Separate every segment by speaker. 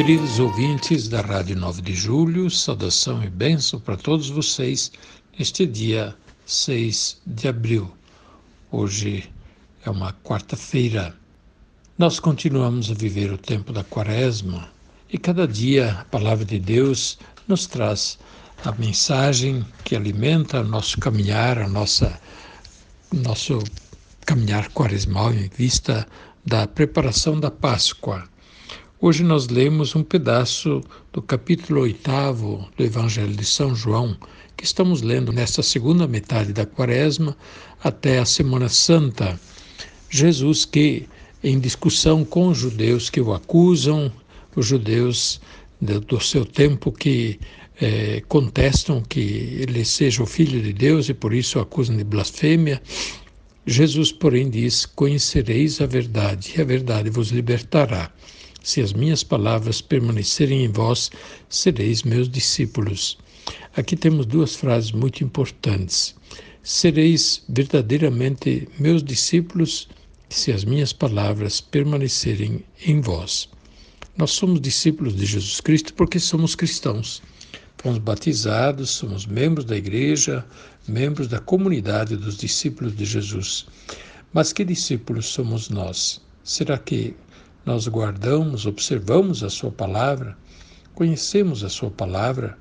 Speaker 1: Queridos ouvintes da Rádio 9 de Julho, saudação e bênção para todos vocês neste dia 6 de abril. Hoje é uma quarta-feira. Nós continuamos a viver o tempo da quaresma e cada dia a palavra de Deus nos traz a mensagem que alimenta o nosso caminhar, a nossa nosso caminhar quaresmal em vista da preparação da Páscoa. Hoje nós lemos um pedaço do capítulo oitavo do Evangelho de São João, que estamos lendo nesta segunda metade da quaresma até a Semana Santa. Jesus que, em discussão com os judeus que o acusam, os judeus do seu tempo que eh, contestam que ele seja o Filho de Deus e por isso o acusam de blasfêmia, Jesus, porém, diz: Conhecereis a verdade, e a verdade vos libertará. Se as minhas palavras permanecerem em vós, sereis meus discípulos. Aqui temos duas frases muito importantes. Sereis verdadeiramente meus discípulos se as minhas palavras permanecerem em vós. Nós somos discípulos de Jesus Cristo porque somos cristãos. Fomos batizados, somos membros da igreja, membros da comunidade dos discípulos de Jesus. Mas que discípulos somos nós? Será que nós guardamos, observamos a Sua palavra, conhecemos a Sua palavra.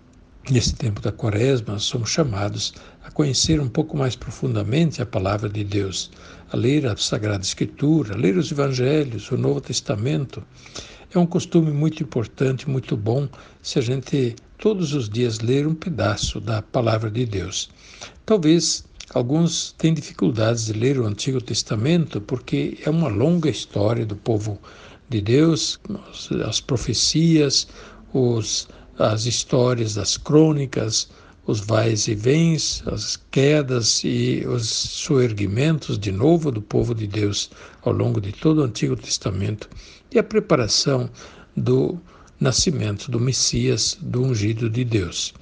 Speaker 1: Nesse tempo da Quaresma, somos chamados a conhecer um pouco mais profundamente a palavra de Deus, a ler a Sagrada Escritura, a ler os Evangelhos, o Novo Testamento. É um costume muito importante, muito bom, se a gente todos os dias ler um pedaço da palavra de Deus. Talvez Alguns têm dificuldades de ler o Antigo Testamento porque é uma longa história do povo de Deus, as profecias, os, as histórias das crônicas, os vais e vens, as quedas e os soerguimentos de novo do povo de Deus ao longo de todo o Antigo Testamento e a preparação do nascimento do Messias, do ungido de Deus.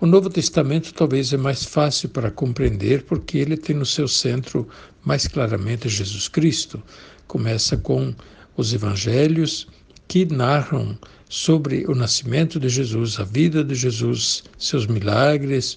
Speaker 1: O Novo Testamento talvez é mais fácil para compreender porque ele tem no seu centro mais claramente Jesus Cristo. Começa com os evangelhos que narram sobre o nascimento de Jesus, a vida de Jesus, seus milagres,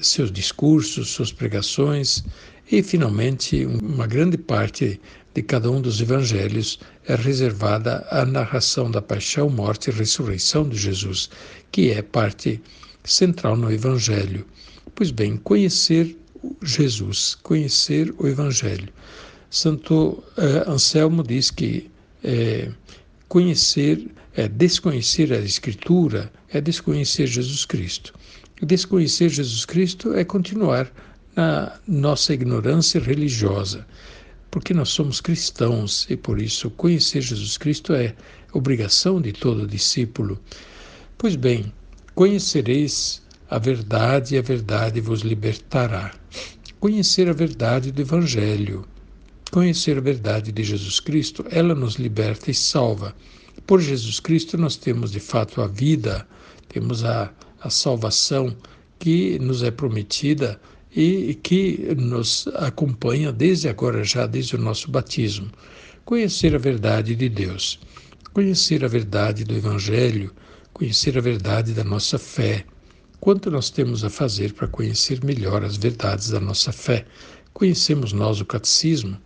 Speaker 1: seus discursos, suas pregações e, finalmente, uma grande parte de cada um dos evangelhos é reservada à narração da paixão, morte e ressurreição de Jesus, que é parte central no Evangelho. Pois bem, conhecer Jesus, conhecer o Evangelho. Santo eh, Anselmo diz que eh, conhecer, é desconhecer a Escritura, é desconhecer Jesus Cristo. Desconhecer Jesus Cristo é continuar na nossa ignorância religiosa, porque nós somos cristãos e por isso conhecer Jesus Cristo é obrigação de todo discípulo. Pois bem, Conhecereis a verdade e a verdade vos libertará. Conhecer a verdade do Evangelho, conhecer a verdade de Jesus Cristo, ela nos liberta e salva. Por Jesus Cristo nós temos de fato a vida, temos a, a salvação que nos é prometida e que nos acompanha desde agora já, desde o nosso batismo. Conhecer a verdade de Deus, conhecer a verdade do Evangelho, conhecer a verdade da nossa fé. Quanto nós temos a fazer para conhecer melhor as verdades da nossa fé? Conhecemos nós o catecismo?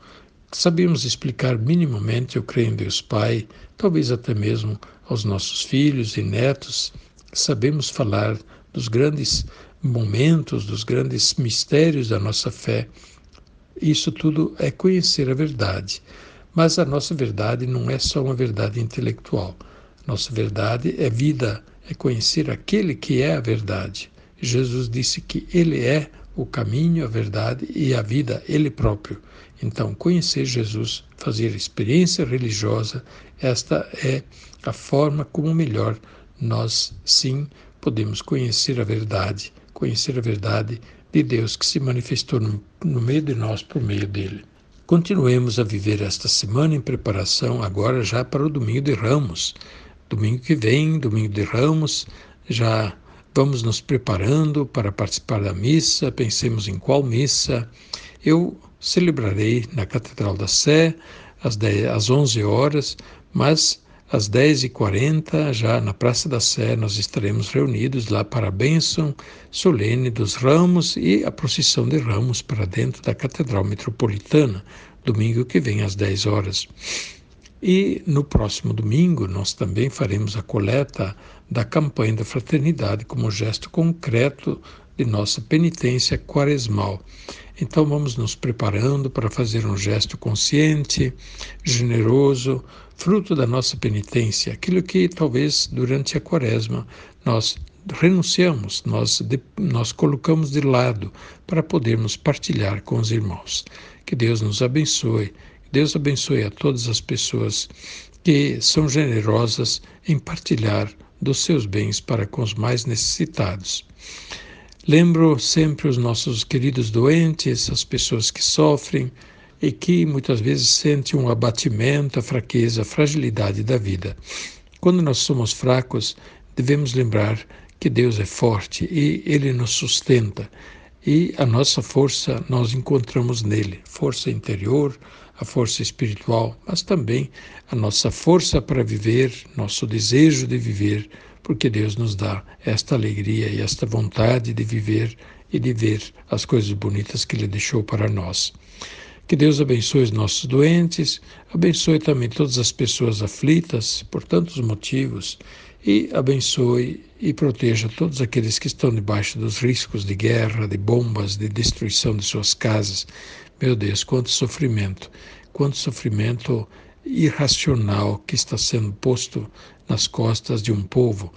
Speaker 1: Sabemos explicar minimamente eu creio em Deus Pai, talvez até mesmo aos nossos filhos e netos? Sabemos falar dos grandes momentos, dos grandes mistérios da nossa fé? Isso tudo é conhecer a verdade. Mas a nossa verdade não é só uma verdade intelectual. Nossa verdade é vida, é conhecer aquele que é a verdade. Jesus disse que ele é o caminho, a verdade e a vida, ele próprio. Então, conhecer Jesus, fazer experiência religiosa, esta é a forma como melhor nós sim podemos conhecer a verdade, conhecer a verdade de Deus que se manifestou no, no meio de nós por meio dele. Continuemos a viver esta semana em preparação agora já para o domingo de Ramos. Domingo que vem, domingo de Ramos, já vamos nos preparando para participar da missa, pensemos em qual missa. Eu celebrarei na Catedral da Sé às, 10, às 11 horas, mas às 10h40, já na Praça da Sé, nós estaremos reunidos lá para a bênção solene dos ramos e a procissão de ramos para dentro da Catedral Metropolitana, domingo que vem às 10 horas. E no próximo domingo nós também faremos a coleta da campanha da fraternidade como gesto concreto de nossa penitência quaresmal. Então vamos nos preparando para fazer um gesto consciente, generoso, fruto da nossa penitência, aquilo que talvez durante a quaresma nós renunciamos, nós, de, nós colocamos de lado para podermos partilhar com os irmãos. Que Deus nos abençoe, Deus abençoe a todas as pessoas que são generosas em partilhar dos seus bens para com os mais necessitados. Lembro sempre os nossos queridos doentes, as pessoas que sofrem, e que muitas vezes sente um abatimento, a fraqueza, a fragilidade da vida. Quando nós somos fracos, devemos lembrar que Deus é forte e Ele nos sustenta. E a nossa força nós encontramos nele, força interior, a força espiritual, mas também a nossa força para viver, nosso desejo de viver, porque Deus nos dá esta alegria e esta vontade de viver e de ver as coisas bonitas que Ele deixou para nós. Que Deus abençoe os nossos doentes, abençoe também todas as pessoas aflitas por tantos motivos e abençoe e proteja todos aqueles que estão debaixo dos riscos de guerra, de bombas, de destruição de suas casas. Meu Deus, quanto sofrimento, quanto sofrimento irracional que está sendo posto nas costas de um povo.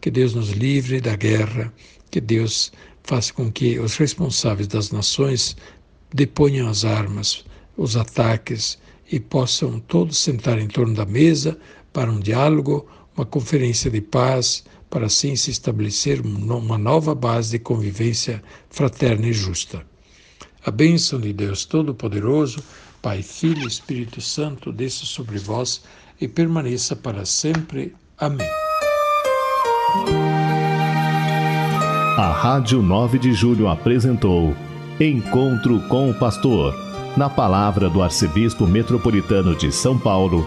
Speaker 1: Que Deus nos livre da guerra, que Deus faça com que os responsáveis das nações deponham as armas, os ataques e possam todos sentar em torno da mesa para um diálogo, uma conferência de paz, para assim se estabelecer uma nova base de convivência fraterna e justa. A bênção de Deus Todo-Poderoso, Pai, Filho e Espírito Santo, desça sobre vós e permaneça para sempre. Amém.
Speaker 2: A Rádio 9 de Julho apresentou Encontro com o Pastor, na palavra do Arcebispo Metropolitano de São Paulo,